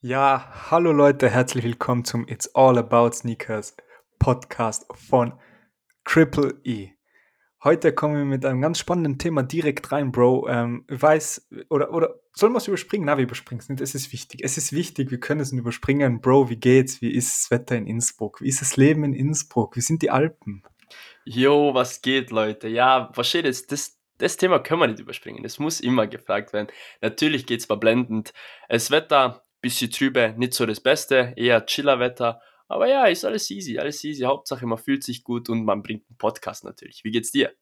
Ja, hallo Leute, herzlich willkommen zum It's All About Sneakers Podcast von Triple E. Heute kommen wir mit einem ganz spannenden Thema direkt rein, Bro. Ähm, weiß, oder, oder sollen wir es überspringen? Na, wir überspringen es nicht. Es ist wichtig. Es ist wichtig, wir können es nicht überspringen. Bro, wie geht's? Wie ist das Wetter in Innsbruck? Wie ist das Leben in Innsbruck? Wie sind die Alpen? Jo, was geht, Leute? Ja, versteht es, das, das Thema können wir nicht überspringen. Es muss immer gefragt werden. Natürlich geht's verblendend. Das Wetter, bisschen trübe, nicht so das Beste, eher Chillerwetter. Aber ja, ist alles easy, alles easy. Hauptsache, man fühlt sich gut und man bringt einen Podcast natürlich. Wie geht's dir?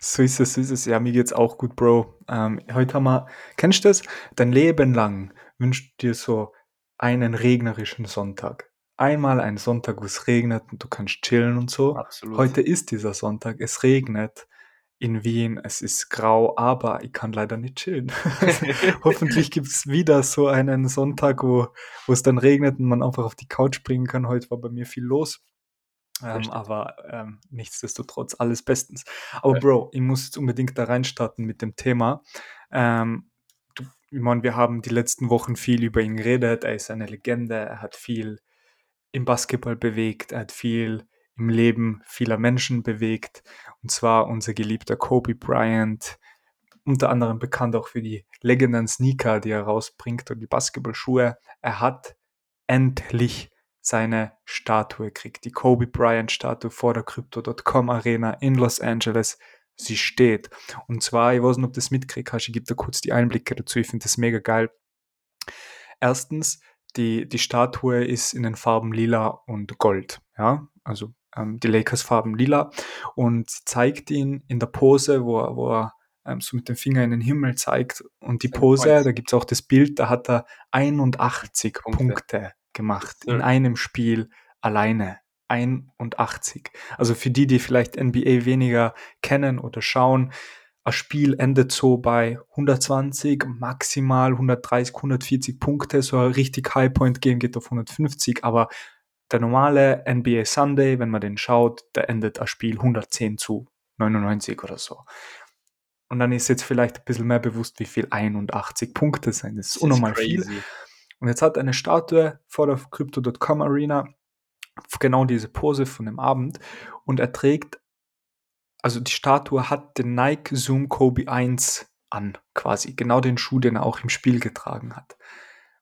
So ist es, so ist es. Ja, mir geht's auch gut, Bro. Ähm, heute haben wir, kennst du das? Dein Leben lang wünschst du dir so einen regnerischen Sonntag. Einmal einen Sonntag, wo es regnet und du kannst chillen und so. Absolut. Heute ist dieser Sonntag, es regnet in Wien, es ist grau, aber ich kann leider nicht chillen. Hoffentlich gibt es wieder so einen Sonntag, wo, wo es dann regnet und man einfach auf die Couch springen kann. Heute war bei mir viel los. Ähm, aber ähm, nichtsdestotrotz alles bestens. Aber. Bro, ich muss jetzt unbedingt da reinstarten mit dem Thema. Ähm, du, ich meine, wir haben die letzten Wochen viel über ihn geredet. Er ist eine Legende. Er hat viel im Basketball bewegt. Er hat viel im Leben vieler Menschen bewegt. Und zwar unser geliebter Kobe Bryant. Unter anderem bekannt auch für die legendären Sneaker, die er rausbringt und die Basketballschuhe. Er hat endlich seine Statue gekriegt. Die Kobe Bryant Statue vor der Crypto.com Arena in Los Angeles. Sie steht. Und zwar, ich weiß nicht, ob du das mitkriegst, ich gebe dir kurz die Einblicke dazu. Ich finde das mega geil. Erstens, die, die Statue ist in den Farben lila und gold. Ja, also ähm, die Lakers-Farben lila. Und sie zeigt ihn in der Pose, wo er, wo er ähm, so mit dem Finger in den Himmel zeigt. Und die Pose, da gibt es auch das Bild, da hat er 81 Punkte. Punkte, gemacht in Ja. einem Spiel alleine. 81. Also für die, die vielleicht NBA weniger kennen oder schauen, ein Spiel endet so bei 120, maximal 130, 140 Punkte. So ein richtig High-Point Game geht auf 150, aber der normale NBA Sunday, wenn man den schaut, da endet ein Spiel 110 zu 99 oder so. Und dann ist jetzt vielleicht ein bisschen mehr bewusst, wie viel 81 Punkte sind. Das ist Das ist unnormal viel. crazy. Und jetzt hat eine Statue vor der Crypto.com Arena, genau diese Pose von dem Abend. Und er trägt, also die Statue hat den Nike Zoom Kobe 1 an, quasi. Genau den Schuh, den er auch im Spiel getragen hat.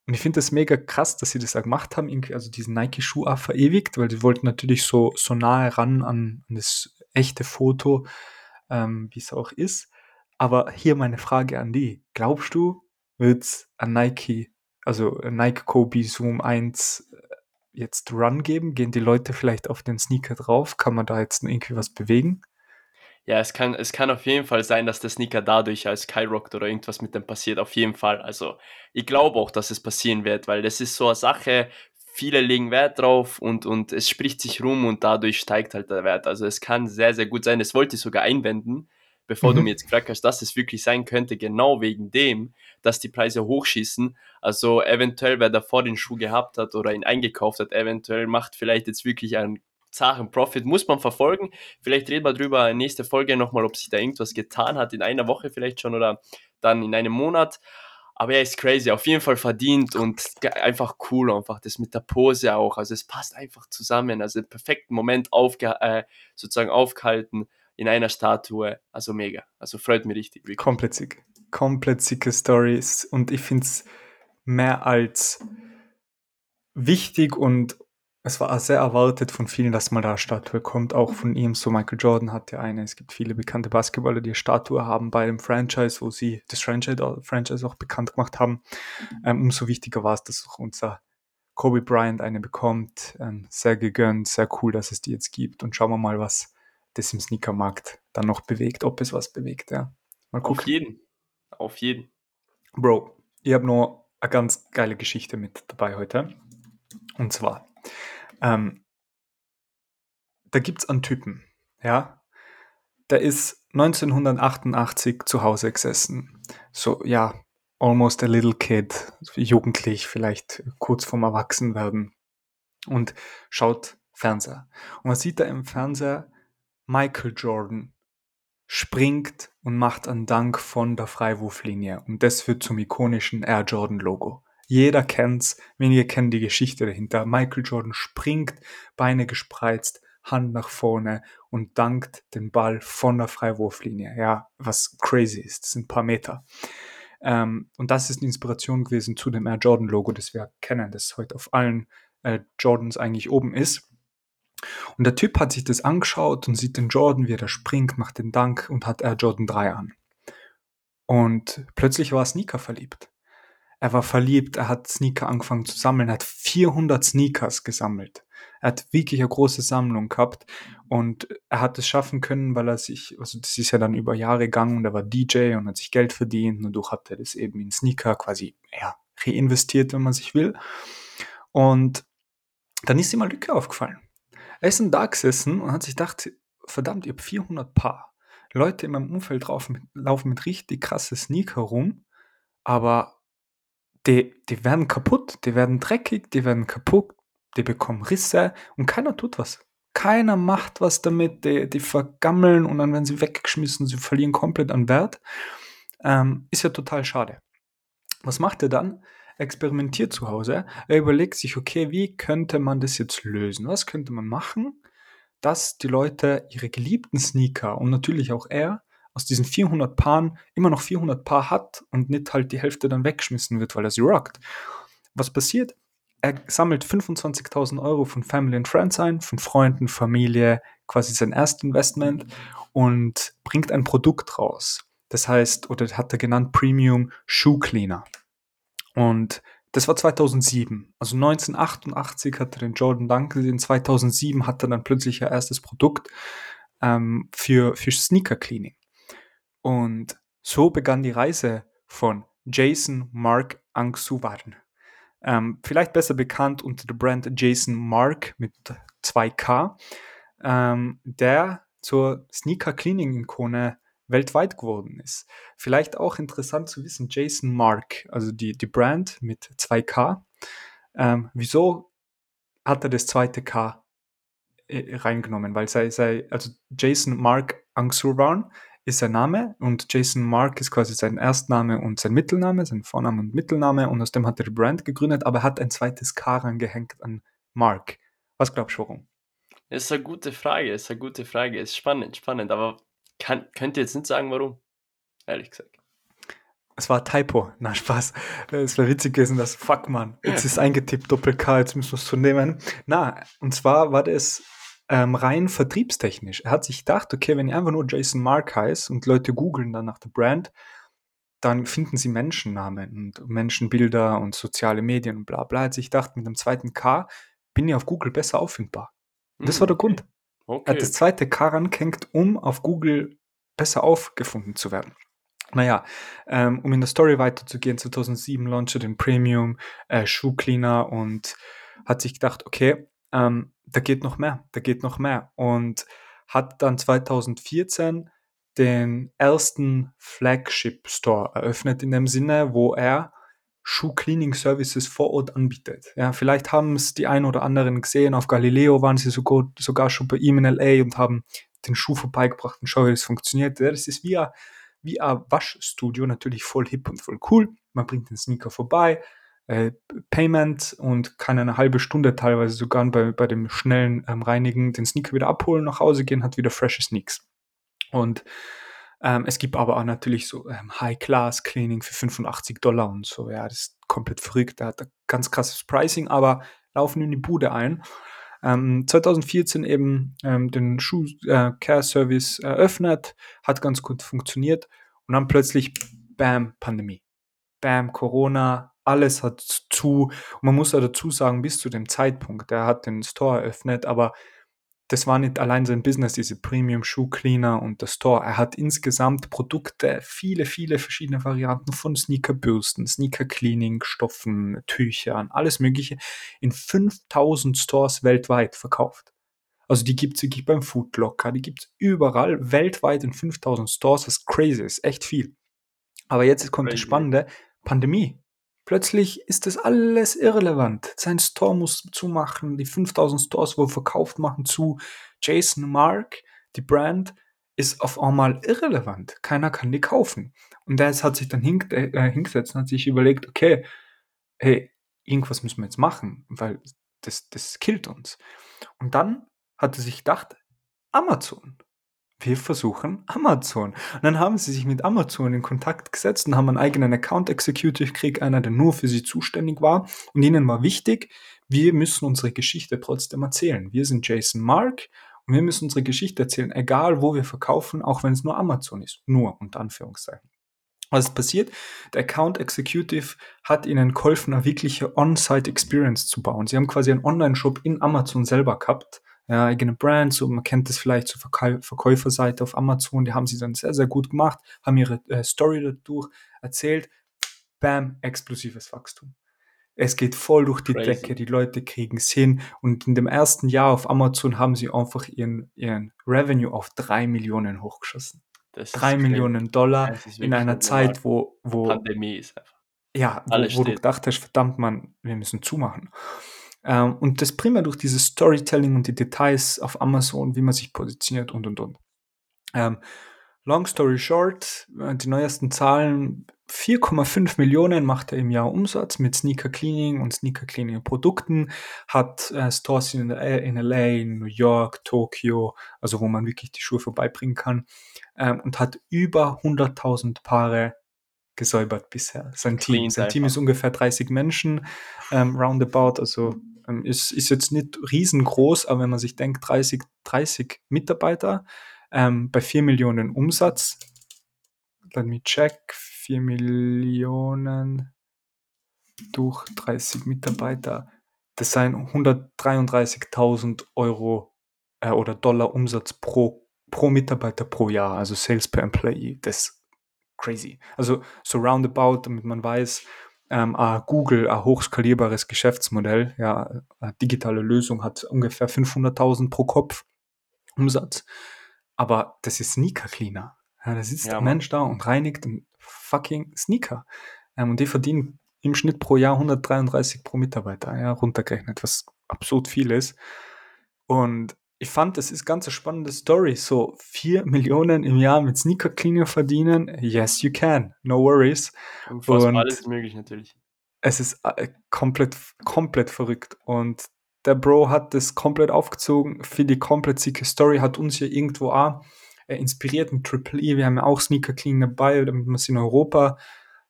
Und ich finde das mega krass, dass sie das auch gemacht haben, also diesen Nike-Schuh auch verewigt, weil die wollten natürlich so, so nahe ran an, an das echte Foto, ähm, wie es auch ist. Aber hier meine Frage an die. Glaubst du, wird es ein Nike, also Nike Kobe Zoom 1 äh, jetzt Run geben? Gehen die Leute vielleicht auf den Sneaker drauf? Kann man da jetzt irgendwie was bewegen? Ja, es kann, es kann auf jeden Fall sein, dass der Sneaker dadurch als skyrockt oder irgendwas mit dem passiert. Auf jeden Fall. Also, ich glaube auch, dass es passieren wird, weil das ist so eine Sache, viele legen Wert drauf und, und es spricht sich rum und dadurch steigt halt der Wert. Also, es kann sehr, sehr gut sein. Das wollte ich sogar einwenden, bevor du Mhm. mir jetzt gefragt hast, dass es wirklich sein könnte, genau wegen dem, dass die Preise hochschießen. Also, eventuell, wer davor den Schuh gehabt hat oder ihn eingekauft hat, eventuell macht vielleicht jetzt wirklich einen zaren Profit, muss man verfolgen. Vielleicht reden wir drüber nächste Folge nochmal, ob sich da irgendwas getan hat, in einer Woche vielleicht schon oder dann in einem Monat. Aber er ist crazy, auf jeden Fall verdient und einfach cool, einfach das mit der Pose auch. Also es passt einfach zusammen. Also im perfekten Moment aufge äh, sozusagen aufgehalten in einer Statue. Also mega. Also freut mich richtig. Wirklich. Komplett sick. Komplett sicke Stories. Und ich finde es mehr als wichtig und es war sehr erwartet von vielen, dass mal da eine Statue kommt. Auch von ihm. So Michael Jordan hat ja eine. Es gibt viele bekannte Basketballer, die eine Statue haben bei dem Franchise, wo sie das Franchise, auch bekannt gemacht haben. Ähm, umso wichtiger war es, dass auch unser Kobe Bryant eine bekommt. Ähm, sehr gegönnt, sehr cool, dass es die jetzt gibt. Und schauen wir mal, was das im Sneakermarkt dann noch bewegt, ob es was bewegt. Ja. Mal Auf gucken. jeden. Auf jeden. Bro, ich habe noch eine ganz geile Geschichte mit dabei heute. Und zwar, ähm, da gibt es einen Typen, ja, der ist 1988 zu Hause gesessen. So, ja, almost a little kid, jugendlich, vielleicht kurz vorm Erwachsenwerden. Und schaut Fernseher. Und man sieht da im Fernseher Michael Jordan springt und macht einen Dank von der Freiwurflinie. Und das wird zum ikonischen Air Jordan Logo. Jeder kennt's, wenige kennen die Geschichte dahinter. Michael Jordan springt, Beine gespreizt, Hand nach vorne und dankt den Ball von der Freiwurflinie. Ja, was crazy ist. Das sind ein paar Meter. Ähm, und das ist die Inspiration gewesen zu dem Air Jordan Logo, das wir kennen, das heute auf allen äh, Jordans eigentlich oben ist. Und der Typ hat sich das angeschaut und sieht den Jordan, wie er da springt, macht den Dank und hat Air Jordan 3 an. Und plötzlich war er Sneaker verliebt. Er war verliebt, er hat Sneaker angefangen zu sammeln, er hat 400 Sneakers gesammelt. Er hat wirklich eine große Sammlung gehabt und er hat es schaffen können, weil er sich, also das ist ja dann über Jahre gegangen und er war DJ und hat sich Geld verdient und dadurch hat er das eben in Sneaker quasi, ja, reinvestiert, wenn man sich will. Und dann ist ihm eine Lücke aufgefallen. Er ist da gesessen und hat sich gedacht, verdammt, ihr habt 400 Paar. Leute in meinem Umfeld laufen mit, laufen mit richtig krasse Sneaker rum, aber die, die werden kaputt, die werden dreckig, die werden kaputt, die bekommen Risse und keiner tut was. Keiner macht was damit, die, die vergammeln und dann werden sie weggeschmissen, sie verlieren komplett an Wert. Ähm, ist ja total schade. Was macht er dann? Er experimentiert zu Hause. Er überlegt sich, okay, wie könnte man das jetzt lösen? Was könnte man machen, dass die Leute ihre geliebten Sneaker und natürlich auch er aus diesen 400 Paaren immer noch 400 Paar hat und nicht halt die Hälfte dann weggeschmissen wird, weil er sie rockt. Was passiert? Er sammelt 25.000 Euro von Family and Friends ein, von Freunden, Familie, quasi sein erstes Investment und bringt ein Produkt raus. Das heißt, oder hat er genannt Premium Shoe Cleaner. Und das war 2007. Also 1988 hat er den Jordan Dunk gesehen, 2007 hat er dann plötzlich ein erstes Produkt ähm, für, für Sneaker Cleaning. Und so begann die Reise von Jason Mark Angsuwarn ähm, vielleicht besser bekannt unter der Brand Jason Mark mit 2K, ähm, der zur Sneaker Cleaning Ikone weltweit geworden ist. Vielleicht auch interessant zu wissen, Jason Mark, also die, die Brand mit 2K. Ähm, wieso hat er das zweite K äh, reingenommen? Weil sei, sei, also Jason Mark Angsurban ist sein Name und Jason Mark ist quasi sein Erstname und sein Mittelname, sein Vorname und Mittelname und aus dem hat er die Brand gegründet, aber er hat ein zweites K rangehängt an Mark. Was glaubst du warum? Das ist eine gute Frage, das ist eine gute Frage. Ist spannend, spannend, aber kann, könnt ihr jetzt nicht sagen, warum? Ehrlich gesagt. Es war Typo. Na, Spaß. Es wäre witzig gewesen, dass, fuck man, jetzt ist eingetippt, Doppel-K, jetzt müssen wir es so nehmen. Na, und zwar war das ähm, rein vertriebstechnisch. Er hat sich gedacht, okay, wenn ich einfach nur Jason Mark heiße und Leute googeln dann nach der Brand, dann finden sie Menschennamen und Menschenbilder und soziale Medien und bla bla. Er hat sich gedacht, mit dem zweiten K bin ich auf Google besser auffindbar. Und das war der Grund. Okay. Er hat das zweite K rangehängt, um auf Google besser aufgefunden zu werden. Naja, ähm, um in der Story weiterzugehen, 2007 launchte den Premium äh, Shoe Cleaner und hat sich gedacht, okay, ähm, da geht noch mehr, da geht noch mehr. Und hat dann 2014 den ersten Flagship Store eröffnet in dem Sinne, wo er Shoe Cleaning Services vor Ort anbietet. Ja, vielleicht haben es die ein oder anderen gesehen. Auf Galileo waren sie sogar, sogar schon bei ihm in LA und haben den Schuh vorbeigebracht und schau, wie das funktioniert. Das ist wie ein, wie ein Waschstudio, natürlich voll hip und voll cool. Man bringt den Sneaker vorbei, äh, Payment und kann eine halbe Stunde teilweise sogar bei, bei dem schnellen ähm, Reinigen den Sneaker wieder abholen, nach Hause gehen, hat wieder frische Sneaks. Und ähm, es gibt aber auch natürlich so ähm, High-Class-Cleaning für 85 Dollar und so. Ja, das ist komplett verrückt. Der hat ein ganz krasses Pricing, aber laufen in die Bude ein. Ähm, 2014 eben ähm, den Shoe äh, eröffnet, hat ganz gut funktioniert und dann plötzlich, bam, Pandemie. Bam, Corona, alles hat zu. Und man muss ja dazu sagen, bis zu dem Zeitpunkt, er hat den Store eröffnet, aber das war nicht allein sein Business, diese Premium Shoe Cleaner und der Store. Er hat insgesamt Produkte, viele, viele verschiedene Varianten von Sneakerbürsten, Sneaker Cleaning, Stoffen, Tüchern, alles Mögliche in 5000 Stores weltweit verkauft. Also die gibt es wirklich beim Foodlocker, die gibt es überall weltweit in 5000 Stores, was crazy ist, echt viel. Aber jetzt kommt das Spannende, Pandemie. Plötzlich ist das alles irrelevant. Sein Store muss zumachen, die 5000 Stores, wo er verkauft, machen zu. Jason Mark, die Brand, ist auf einmal irrelevant. Keiner kann die kaufen. Und der hat sich dann hink, äh, hingesetzt und hat sich überlegt, okay, hey, irgendwas müssen wir jetzt machen, weil das, das killt uns. Und dann hat er sich gedacht, Amazon. Wir versuchen Amazon. Und dann haben sie sich mit Amazon in Kontakt gesetzt und haben einen eigenen Account Executive gekriegt, einer, der nur für sie zuständig war. Und ihnen war wichtig, wir müssen unsere Geschichte trotzdem erzählen. Wir sind Jason Mark und wir müssen unsere Geschichte erzählen, egal wo wir verkaufen, auch wenn es nur Amazon ist. Nur, unter Anführungszeichen. Was ist passiert? Der Account Executive hat ihnen geholfen, eine wirkliche On-Site Experience zu bauen. Sie haben quasi einen Online-Shop in Amazon selber gehabt, ja, eigene Brand, so man kennt das vielleicht zur Verkäu Verkäuferseite auf Amazon, die haben sie dann sehr, sehr gut gemacht, haben ihre äh, Story dadurch erzählt, bam, explosives Wachstum. Es geht voll durch die Crazy. Decke, die Leute kriegen es hin und in dem ersten Jahr auf Amazon haben sie einfach ihren, ihren Revenue auf drei Millionen hochgeschossen. Das Drei. Millionen Dollar Das ist in einer. Zeit, wo, wo Pandemie ist einfach. ja, wo, Alles wo du steht. gedacht hast, verdammt man, wir müssen zumachen. Ähm, und das primär durch dieses Storytelling und die Details auf Amazon, wie man sich positioniert und und und. Ähm, long story short, äh, die neuesten Zahlen, 4,5 Millionen macht er im Jahr Umsatz mit Sneaker Cleaning und Sneaker Cleaning Produkten, hat äh, Stores in, LA, in LA, in New York, Tokio, also wo man wirklich die Schuhe vorbeibringen kann, ähm, und hat über 100.000 Paare gesäubert bisher. Sein Team. Sein Team ist ungefähr 30 Menschen, ähm, roundabout, also ähm, ist, jetzt nicht riesengroß, aber wenn man sich denkt, 30, 30 Mitarbeiter ähm, bei 4 Millionen Umsatz, let me check, 4 Millionen durch 30 Mitarbeiter, das seien 133.000 Euro äh, oder Dollar Umsatz pro, pro Mitarbeiter pro Jahr, also Sales per Employee, das ist crazy. Also so roundabout, damit man weiß, ähm, ah, Google, ein hochskalierbares Geschäftsmodell, ja, eine digitale Lösung hat ungefähr 500.000 pro Kopf Umsatz. Aber das ist Sneaker Cleaner. Ja, da sitzt Ja, der Mann. Mensch da und reinigt einen fucking Sneaker. Ähm, und die verdienen im Schnitt pro Jahr 133 pro Mitarbeiter, ja, runtergerechnet, was absurd viel ist. Und ich fand, das ist ganz eine spannende Story. So 4 Millionen im Jahr mit Sneaker Cleaner verdienen. Yes, you can. No worries. Unfassbar, Und- alles ist möglich natürlich. Es ist äh, komplett, komplett verrückt. Und der Bro hat das komplett aufgezogen, für die komplett sicke Story, hat uns ja irgendwo auch äh, inspiriert mit Triple E. Wir haben ja auch Sneaker Clean dabei, damit wir es in Europa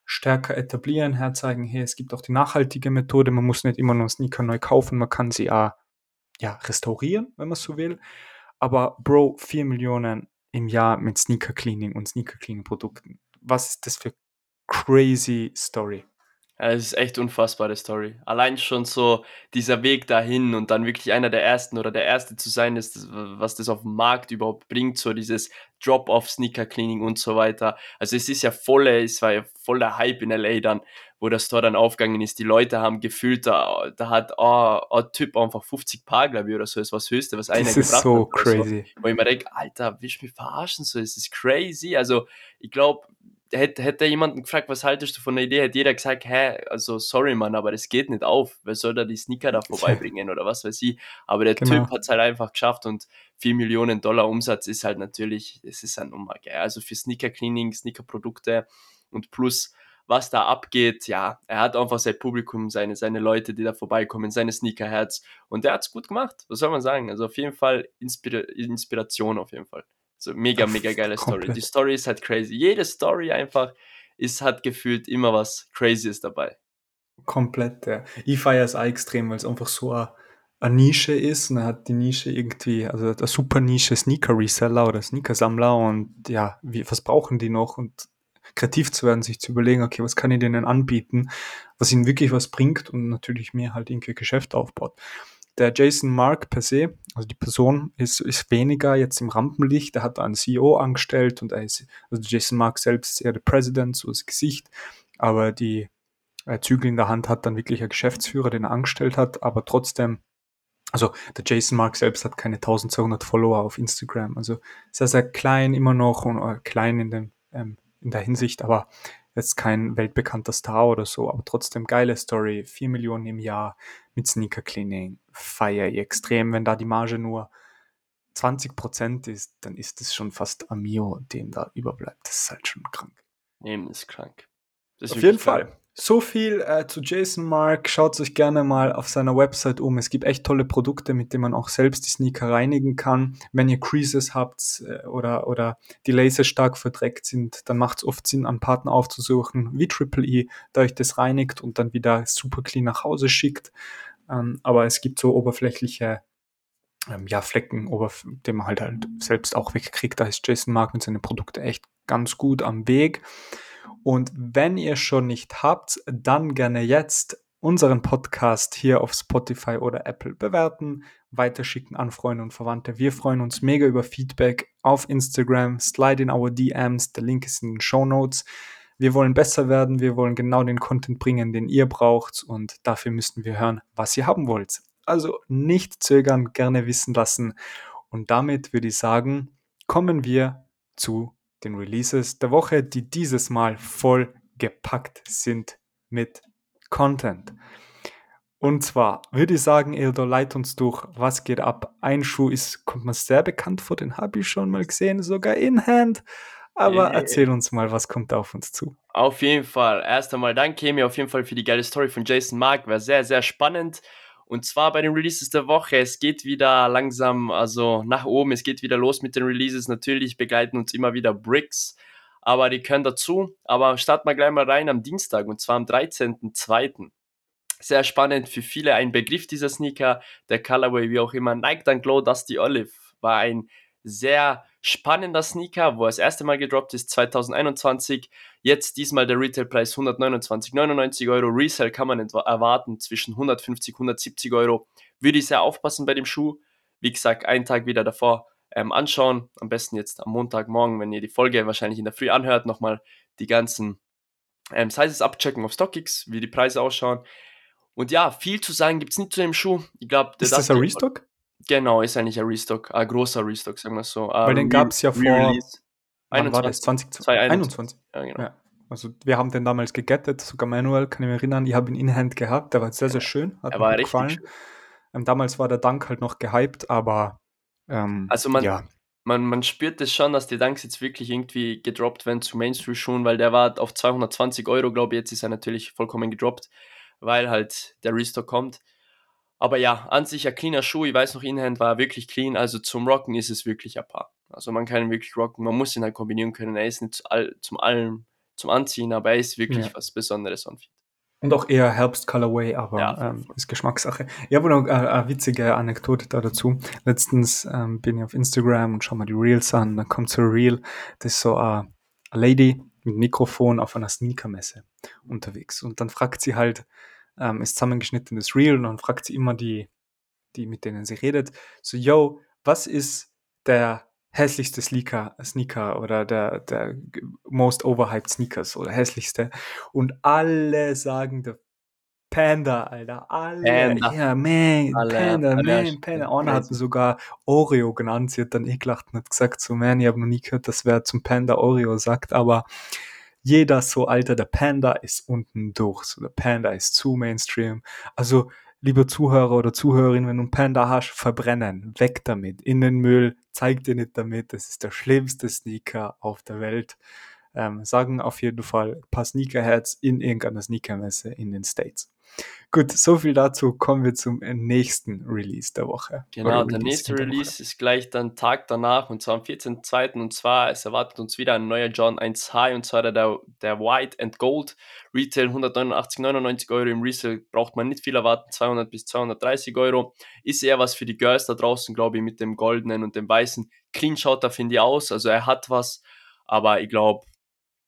stärker etablieren, herzeigen, hey, es gibt auch die nachhaltige Methode, man muss nicht immer nur Sneaker neu kaufen, man kann sie auch ja, restaurieren, wenn man so will. Aber Bro, 4 Millionen im Jahr mit Sneaker Cleaning und Sneaker Cleaning Produkten. Was ist das für crazy Story? Es ist echt unfassbare Story. Allein schon so dieser Weg dahin und dann wirklich einer der ersten oder der erste zu sein, ist, was das auf dem Markt überhaupt bringt, so dieses Drop-off Sneaker Cleaning und so weiter. Also es ist ja volle, es war ja voller Hype in LA dann, wo der Store dann aufgegangen ist. Die Leute haben gefühlt, da, da hat oh, ein Typ einfach 50 Paar, glaube ich, oder so, ist was Höchste, was einer Das ist gebracht so hat. oder so. crazy. Wo ich mir denke, Alter, willst du mich verarschen? So, es ist crazy. Also, ich glaube, hätte, hätte jemanden gefragt, was haltest du von der Idee, hätte jeder gesagt, hä, also sorry, Mann, aber das geht nicht auf. Wer soll da die Sneaker da vorbeibringen oder was weiß ich. Aber der Genau. Typ hat es halt einfach geschafft und 4 Millionen Dollar Umsatz ist halt natürlich, das ist ein Nummer, gell? Also für Sneaker-Cleaning, Sneaker-Produkte und plus was da abgeht, ja, er hat einfach sein Publikum, seine, seine Leute, die da vorbeikommen, seine Sneakerherz und der hat es gut gemacht, was soll man sagen? Also auf jeden Fall Inspira Inspiration auf jeden Fall. So mega, mega geile Story. Die Story ist halt crazy. Jede Story einfach ist, hat gefühlt immer was Crazyes dabei. Komplett, ja. Ich feiere es auch extrem, weil es einfach so eine, eine Nische ist und er hat die Nische irgendwie, also eine super Nische Sneaker-Reseller oder Sneaker-Sammler und ja, wie, was brauchen die noch und kreativ zu werden, sich zu überlegen, okay, was kann ich denen anbieten, was ihnen wirklich was bringt und natürlich mir halt irgendwie Geschäft aufbaut. Der Jason Mark per se, also die Person ist, ist weniger jetzt im Rampenlicht, er hat einen CEO angestellt und er ist, also Jason Mark selbst ist eher der President, so das Gesicht, aber die äh, Zügel in der Hand hat dann wirklich ein Geschäftsführer, den er angestellt hat, aber trotzdem, also der Jason Mark selbst hat keine 1200 Follower auf Instagram, also sehr, sehr klein immer noch und äh, klein in, dem, ähm, in der Hinsicht, aber jetzt kein weltbekannter Star oder so, aber trotzdem geile Story, 4 Millionen im Jahr mit Sneaker Cleaning, feier ich extrem, wenn da die Marge nur 20% ist, dann ist es schon fast ein Mio, dem da überbleibt, das ist halt schon krank. Nehmen ist krank. Das ist Auf jeden krank. Fall. So viel äh, zu Jason Mark. Schaut euch gerne mal auf seiner Website um. Es gibt echt tolle Produkte, mit denen man auch selbst die Sneaker reinigen kann. Wenn ihr Creases habt äh, oder, oder die Laser stark verdreckt sind, dann macht es oft Sinn, einen Partner aufzusuchen, wie Triple E, der euch das reinigt und dann wieder super clean nach Hause schickt. Ähm, aber es gibt so oberflächliche ähm, ja, Flecken, die man halt, halt selbst auch wegkriegt. Da ist Jason Mark mit seinen Produkten echt ganz gut am Weg. Und wenn ihr schon nicht habt, dann gerne jetzt unseren Podcast hier auf Spotify oder Apple bewerten, weiterschicken an Freunde und Verwandte. Wir freuen uns mega über Feedback auf Instagram, slide in our DMs, der Link ist in den Show Notes. Wir wollen besser werden, wir wollen genau den Content bringen, den ihr braucht und dafür müssten wir hören, was ihr haben wollt. Also nicht zögern, gerne wissen lassen. Und damit würde ich sagen, kommen wir zu den Releases der Woche, die dieses Mal voll gepackt sind mit Content. Und zwar würde ich sagen, Eldor, leit uns durch, was geht ab. Ein Schuh ist, kommt mir sehr bekannt vor, den habe ich schon mal gesehen, sogar in Hand. Aber yeah. erzähl uns mal, was kommt auf uns zu. Auf jeden Fall. Erst einmal danke mir auf jeden Fall für die geile Story von Jason Mark. War sehr, sehr spannend. Und zwar bei den Releases der Woche. Es geht wieder langsam, also nach oben. Es geht wieder los mit den Releases. Natürlich begleiten uns immer wieder Bricks, aber die können dazu. Aber starten wir gleich mal rein am Dienstag und zwar am 13.02. Sehr spannend für viele ein Begriff dieser Sneaker, der Colorway, wie auch immer. Nike Dunk Glow Dusty Olive war ein sehr spannender Sneaker, wo er das erste Mal gedroppt ist, 2021. Jetzt diesmal der Retailpreis 129,99 Euro. Resale kann man erwarten zwischen 150 170 Euro. Würde ich sehr aufpassen bei dem Schuh. Wie gesagt, einen Tag wieder davor ähm, anschauen. Am besten jetzt am Montagmorgen, wenn ihr die Folge wahrscheinlich in der Früh anhört, nochmal die ganzen ähm, Sizes abchecken auf StockX, wie die Preise ausschauen. Und ja, viel zu sagen gibt es nicht zu dem Schuh. Ich glaube, ist das ein Restock? Genau, ist eigentlich ein Restock, ein großer Restock, sagen wir so. Weil den gab es ja vor. 21, war das? 20, 2021. Ja, genau. Ja. Also wir haben den damals gegettet, sogar manuell, kann ich mich erinnern. Ich habe ihn in Hand gehabt, der war sehr, sehr schön. Hat er richtig gefallen. Ähm, damals war der Dank halt noch gehypt, aber ähm, also man, ja. man, man spürt es das schon, dass die Danks jetzt wirklich irgendwie gedroppt werden zu Mainstream-Schuhen, weil der war auf 220 Euro, glaube ich, jetzt ist er natürlich vollkommen gedroppt, weil halt der Restock kommt. Aber ja, an sich ein cleaner Schuh. Ich weiß noch, Inhand war wirklich clean. Also zum Rocken ist es wirklich ein Paar. Also man kann ihn wirklich rocken. Man muss ihn halt kombinieren können. Er ist nicht zum allem zum Anziehen, aber er ist wirklich ja. was Besonderes an Und auch eher Herbst-Colorway, aber ja, ähm, ist Geschmackssache. Ich habe noch äh, eine witzige Anekdote da dazu. Letztens ähm, bin ich auf Instagram und schau mal die Reels an. Dann kommt so ein Reel, das ist so eine Lady mit Mikrofon auf einer Sneakermesse unterwegs. Und dann fragt sie halt, ähm, ist zusammengeschnittenes Reel und dann fragt sie immer die, die, mit denen sie redet, so, yo, was ist der hässlichste Sneaker, Sneaker oder der, der most overhyped Sneakers oder hässlichste und alle sagen der Panda, Alter, alle, Panda. ja, man, alle, Panda, alle, man, Panda. Einer hat sogar Oreo genannt, sie hat dann eh gelacht und hat gesagt, so, man, ich habe noch nie gehört, dass wer zum Panda Oreo sagt, aber jeder so, Alter, der Panda ist unten durch, so der Panda ist zu Mainstream. Also, liebe Zuhörer oder Zuhörerin, wenn du einen Panda hast, verbrennen, weg damit, in den Müll, zeig dir nicht damit, das ist der schlimmste Sneaker auf der Welt. Ähm, sagen auf jeden Fall ein paar Sneakerheads in irgendeiner Sneakermesse in den States. Gut, so viel dazu. Kommen wir zum äh, nächsten Release der Woche. Genau, der nächste Release ist gleich dann Tag danach und zwar am 14.02. Und zwar, es erwartet uns wieder ein neuer John 1 High und zwar der, der White and Gold. Retail 189,99 Euro im Resale braucht man nicht viel erwarten, 200 bis 230 Euro. Ist eher was für die Girls da draußen, glaube ich, mit dem goldenen und dem weißen. Clean schaut da, finde ich, aus. Also er hat was, aber ich glaube,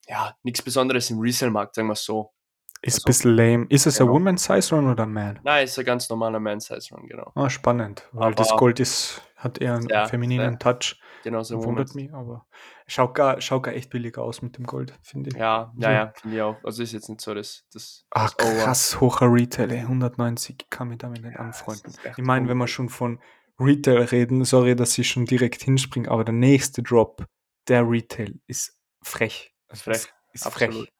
ja, nichts Besonderes im Resale-Markt, sagen wir es so. Ist also, ein bisschen lame. Ist es genau. ein Woman Size Run oder ein Man? Nein, ist ein ganz normaler Man Size Run, genau. Ah, spannend, weil aber das Gold ist, hat eher einen ja, femininen ja. Touch. Genau, so wundert mich, aber schaut gar, schaut gar echt billiger aus mit dem Gold, finde ich. Ja, ja, ja, finde ich auch. Also ist jetzt nicht so das. das ah, krass hoher Retail, ey. 190 kann mich damit nicht anfreunden. Ich meine, wenn wir schon von Retail reden, sorry, dass ich schon direkt hinspringe, aber der nächste Drop, der Retail, ist frech. Also frech. Ist Absolut. frech.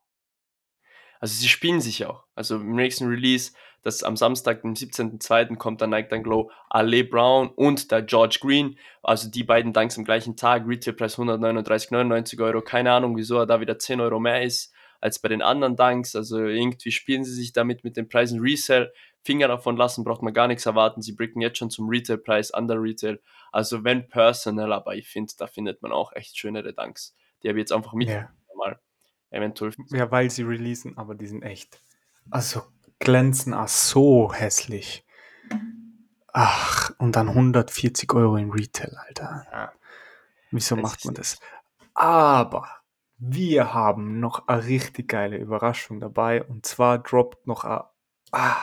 Also sie spielen sich auch. Also im nächsten Release, das am Samstag, dem 17.02. kommt dann Nike Glow Ale Brown und der George Green. Also die beiden Dunks am gleichen Tag. Retailpreis 139,99 Euro. Keine Ahnung, wieso er da wieder 10 Euro mehr ist. als bei den anderen Dunks. Also irgendwie spielen sie sich damit mit den Preisen Resell. Finger davon lassen, braucht man gar nichts erwarten. Sie bricken jetzt schon zum Retail-Preis, under Retail. Also wenn Personal, aber ich finde, da findet man auch echt schönere Dunks. Die habe ich jetzt einfach mit Ja. Eventuell. Ja, weil sie releasen, aber die sind echt. Also glänzen auch so hässlich. Ach, und dann 140 Euro in Retail, Alter. Ja. Wieso Das macht man das? Aber wir haben noch eine richtig geile Überraschung dabei. Und zwar droppt noch ein. Ah,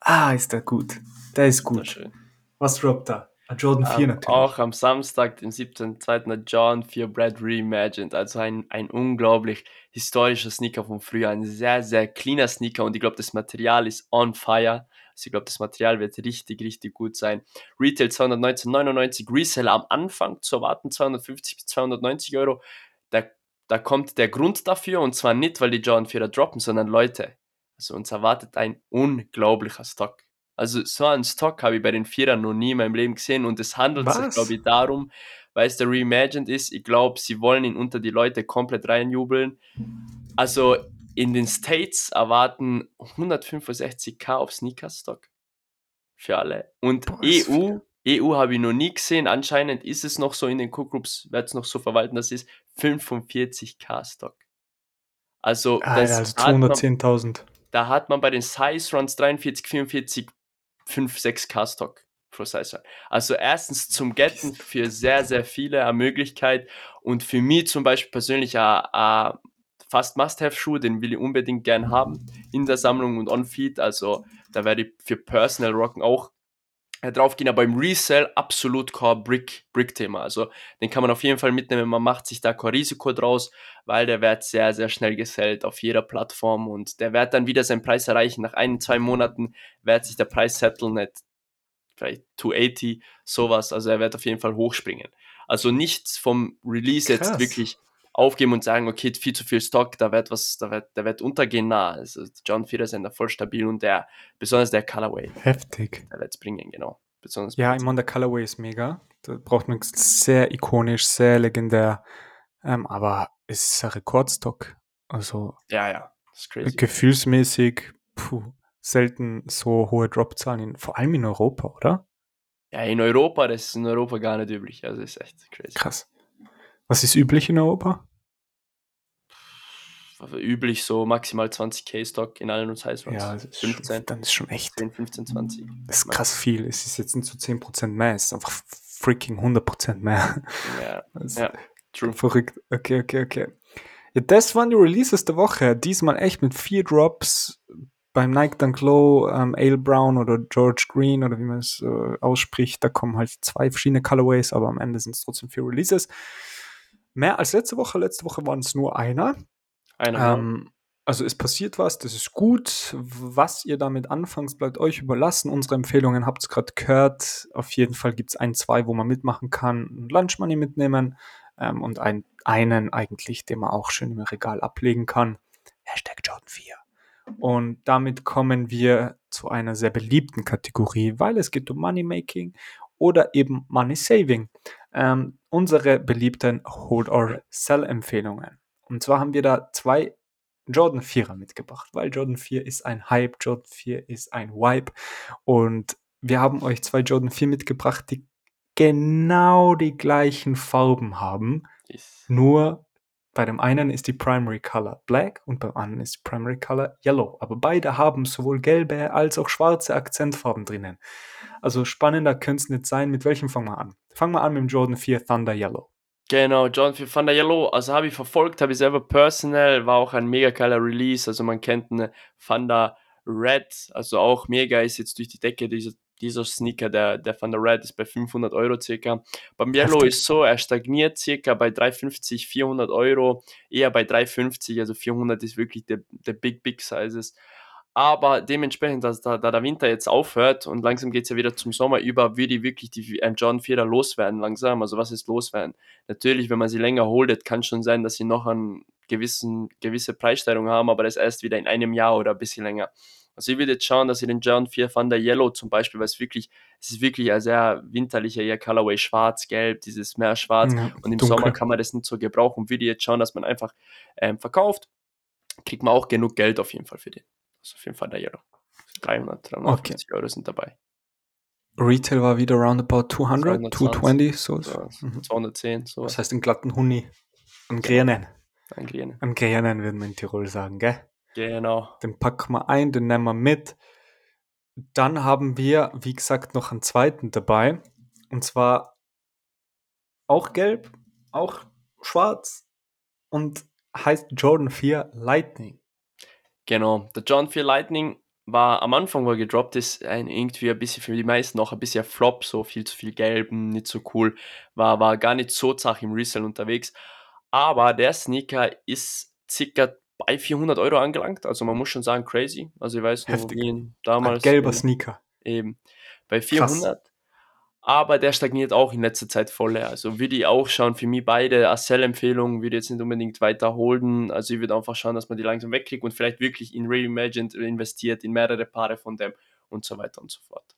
ah ist der gut. Der ist gut. Was droppt da? Ein Jordan 4 Ähm, natürlich. auch am Samstag, den 17.02. der John 4 Brad Reimagined. Also ein, ein unglaublich historischer Sneaker von früher. Ein sehr, sehr cleaner Sneaker und ich glaube, das Material ist on fire. Also ich glaube, das Material wird richtig, richtig gut sein. Retail 219,99, Reseller am Anfang zu erwarten 250 bis 290 Euro. Da, da kommt der Grund dafür und zwar nicht, weil die John 4er droppen, sondern Leute. Also uns erwartet ein unglaublicher Stock. Also so einen Stock habe ich bei den Vierern noch nie in meinem Leben gesehen und es handelt sich, Was? glaube ich, darum, weil es der Reimagined ist. Ich glaube, sie wollen ihn unter die Leute komplett reinjubeln. Also in den States erwarten 165k auf Sneaker-Stock für alle. Und Boah, EU, EU habe ich noch nie gesehen. Anscheinend ist es noch so in den Cook-Groups, wird es noch so verwalten, das ist 45k Stock. Also, also hat man, 210.000. da hat man bei den Size Runs 43, 44, 5, 6k Stock pro Size Run. Also erstens zum Getten für sehr, sehr viele eine Möglichkeit und für mich zum Beispiel persönlich ein, ein fast Must-Have-Schuh, den will ich unbedingt gern haben in der Sammlung und on-feed. Also da werde ich für Personal Rocken auch äh, drauf gehen, aber im Resell absolut kein Brick, Brick-Thema. Also den kann man auf jeden Fall mitnehmen, man macht sich da kein Risiko draus, weil der wird sehr, sehr schnell gesellt auf jeder Plattform und der wird dann wieder seinen Preis erreichen. Nach ein, zwei Monaten wird sich der Preis setteln, nicht vielleicht 280, sowas. Also er wird auf jeden Fall hochspringen. Also nichts vom Release jetzt Krass. wirklich aufgeben und sagen, okay, viel zu viel Stock, da wird was, da wird, der wird untergehen. Na, also John ja voll stabil und der, besonders der Colorway, Heftig. der wird es bringen, genau. Besonders Ja, ich meine, der Colorway ist mega. Da braucht man sehr ikonisch, sehr legendär. Ähm, aber es ist ein Rekordstock. Also ja, ja, das ist crazy. gefühlsmäßig, puh, selten so hohe Dropzahlen, vor allem in Europa, oder? Ja, in Europa, das ist in Europa gar nicht üblich, also ist echt crazy. Krass. Was ist üblich in Europa? Üblich so maximal 20k Stock in allen Size Runs. Ja, das ist schon, 15, dann ist schon echt. 10, 15, 20. Das ist krass viel. Es ist jetzt nicht so 10% mehr, es ist einfach freaking 100% mehr. Ja, Das ist ja, true. verrückt. Okay, okay, okay. Ja, das waren die Releases der Woche. Diesmal echt mit vier Drops beim Nike Dunk Low, ähm, Ale Brown oder George Green oder wie man es äh, ausspricht. Da kommen halt zwei verschiedene Colorways, aber am Ende sind es trotzdem vier Releases. Mehr als letzte Woche. Letzte Woche waren es nur einer. Einer Ähm, also es passiert was, das ist gut. Was ihr damit anfangt, bleibt euch überlassen. Unsere Empfehlungen habt ihr gerade gehört. Auf jeden Fall gibt es ein, zwei, wo man mitmachen kann. Ein Lunch Money mitnehmen ähm, und ein, einen eigentlich, den man auch schön im Regal ablegen kann. Hashtag Jordan 4. Und damit kommen wir zu einer sehr beliebten Kategorie, weil es geht um Money Making oder eben Money Saving. Ähm, unsere beliebten Hold or Sell Empfehlungen. Und zwar haben wir da zwei Jordan 4er mitgebracht, weil Jordan 4 ist ein Hype, Jordan 4 ist ein Wipe und wir haben euch zwei Jordan 4 mitgebracht, die genau die gleichen Farben haben, ist, nur bei dem einen ist die Primary Color Black und beim anderen ist die Primary Color Yellow. Aber beide haben sowohl gelbe als auch schwarze Akzentfarben drinnen. Also spannender könnte es nicht sein. Mit welchem fangen wir an? Fangen wir an mit dem Jordan 4 Thunder Yellow. Genau, John für Thunder Yellow, also habe ich verfolgt, habe ich selber personal, war auch ein mega geiler Release, also man kennt einen Thunder Red, also auch mega ist jetzt durch die Decke dieser, dieser Sneaker, der, der Thunder Red ist bei 500 Euro circa. Beim Yellow Heftig. ist so, er stagniert circa bei 350, 400 Euro, eher bei 350, also 400 ist wirklich der, der Big, Big Sizes. Aber dementsprechend, dass da, da der Winter jetzt aufhört und langsam geht es ja wieder zum Sommer über, würde ich wirklich die ähm, John 4 loswerden langsam. Also was ist loswerden? Natürlich, wenn man sie länger holdet, kann schon sein, dass sie noch eine gewissen, gewisse Preissteigerung haben, aber das erst wieder in einem Jahr oder ein bisschen länger. Also ich würde jetzt schauen, dass ich den John 4 Thunder Yellow zum Beispiel, weil es wirklich, es ist wirklich ein sehr winterlicher eher Colorway, schwarz, gelb, dieses mehr schwarz Ja, und im dunkel. Sommer kann man das nicht so gebrauchen. Würde jetzt schauen, dass man einfach ähm, verkauft kriegt man auch genug Geld auf jeden Fall für den. Also auf jeden Fall der Yellow. 300, 350 Okay. Euro sind dabei. Retail war wieder roundabout 200, 220, 220, so. So, Mhm. 210, so Das heißt, einen glatten Huni. Einen Grünen. ein Grüne. Einen Grünen würden wir in Tirol sagen, gell? Genau. Den packen wir ein, den nehmen wir mit. Dann haben wir, wie gesagt, noch einen zweiten dabei. Und zwar auch gelb, auch schwarz und heißt Jordan 4 Lightning. Genau. Der John 4 Lightning war am Anfang, wo er gedroppt ist, ein, irgendwie ein bisschen für die meisten noch ein bisschen Flop, so viel zu viel Gelben, nicht so cool. War, war gar nicht so zach im Resell unterwegs. Aber der Sneaker ist circa bei 400 Euro angelangt. Also man muss schon sagen, crazy. Also ich weiß noch, ihn Ein damals. gelber Sneaker. Eben. Bei 400. Aber der stagniert auch in letzter Zeit voll. Also würde ich auch schauen, für mich beide als Sell-Empfehlung, würde ich jetzt nicht unbedingt weiter holden. Also ich würde einfach schauen, dass man die langsam wegkriegt und vielleicht wirklich in Reimagined investiert, in mehrere Paare von dem und so weiter und so fort.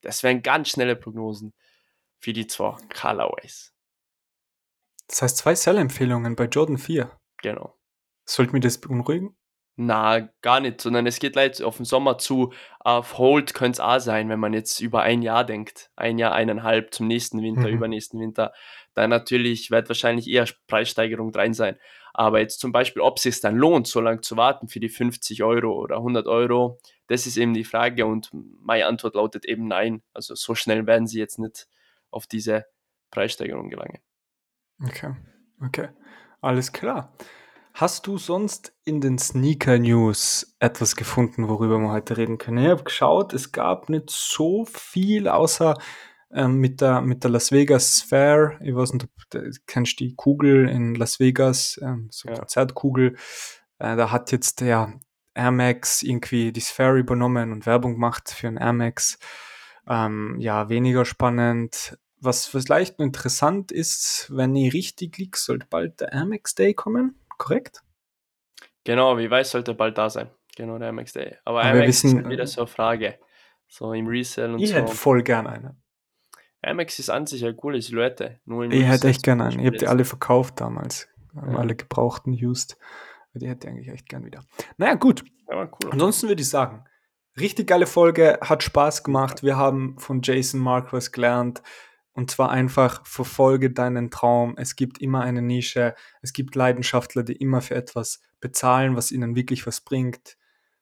Das wären ganz schnelle Prognosen für die zwei Colorways. Das heißt, zwei Sell-Empfehlungen bei Jordan 4. Genau. Sollte mich das beunruhigen? Na, gar nicht, sondern es geht leider auf den Sommer zu. Auf Hold könnte es auch sein, wenn man jetzt über ein Jahr denkt. Ein Jahr, eineinhalb zum nächsten Winter, Mhm. übernächsten Winter. Dann natürlich wird wahrscheinlich eher Preissteigerung drin sein. Aber jetzt zum Beispiel, ob es sich dann lohnt, so lange zu warten für die 50 Euro oder 100 Euro, das ist eben die Frage. Und meine Antwort lautet eben nein. Also so schnell werden sie jetzt nicht auf diese Preissteigerung gelangen. Okay, okay. Alles klar. Hast du sonst in den Sneaker News etwas gefunden, worüber wir heute reden können? Ich habe geschaut, es gab nicht so viel, außer ähm, mit, der, mit der Las Vegas Fair. Ich weiß nicht, ob du kennst die Kugel in Las Vegas, ähm, so Ja. Konzertkugel. Äh, da hat jetzt der Air Max irgendwie die Sphere übernommen und Werbung gemacht für einen Air Max. Ähm, ja, weniger spannend. Was vielleicht nur interessant ist, wenn ich richtig liege, sollte bald der Air Max Day kommen, korrekt? Genau, wie weiß, sollte bald da sein. Genau, der MX Day. Aber, Aber ist wissen, halt wieder so eine Frage. So im Resell und Ich so. hätte voll gern einen. MX ist an sich eine coole Silhouette. Nur im Ich hätte Resell echt gern einen. Ich habe die alle verkauft damals. Ja. Alle gebrauchten used. Die hätte ich eigentlich echt gern wieder. Naja, gut. Ja, cool. Ansonsten würde ich sagen, richtig geile Folge, hat Spaß gemacht. Wir haben von Jason Mark was gelernt. Und zwar einfach, verfolge deinen Traum. Es gibt immer eine Nische. Es gibt Leidenschaftler, die immer für etwas bezahlen, was ihnen wirklich was bringt.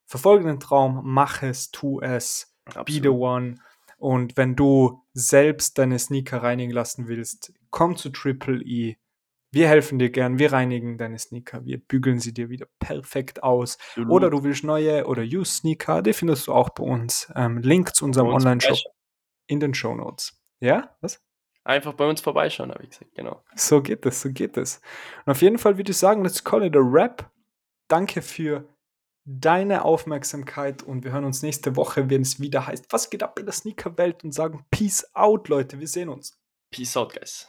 Verfolge den Traum, mach es, tu es, be the Absolut. one. Und wenn du selbst deine Sneaker reinigen lassen willst, komm zu Triple E. Wir helfen dir gern, wir reinigen deine Sneaker, wir bügeln sie dir wieder perfekt aus. Absolut. Oder du willst neue oder used Sneaker, die findest du auch bei uns. Ähm, Link zu unserem Online-Shop in den Show Notes. Ja? Was? Einfach bei uns vorbeischauen, habe ich gesagt. Genau. So geht es, so geht es. Und auf jeden Fall würde ich sagen, let's call it a wrap. Danke für deine Aufmerksamkeit und wir hören uns nächste Woche, wenn es wieder heißt, was geht ab in der Sneaker-Welt und sagen Peace out, Leute. Wir sehen uns. Peace out, guys.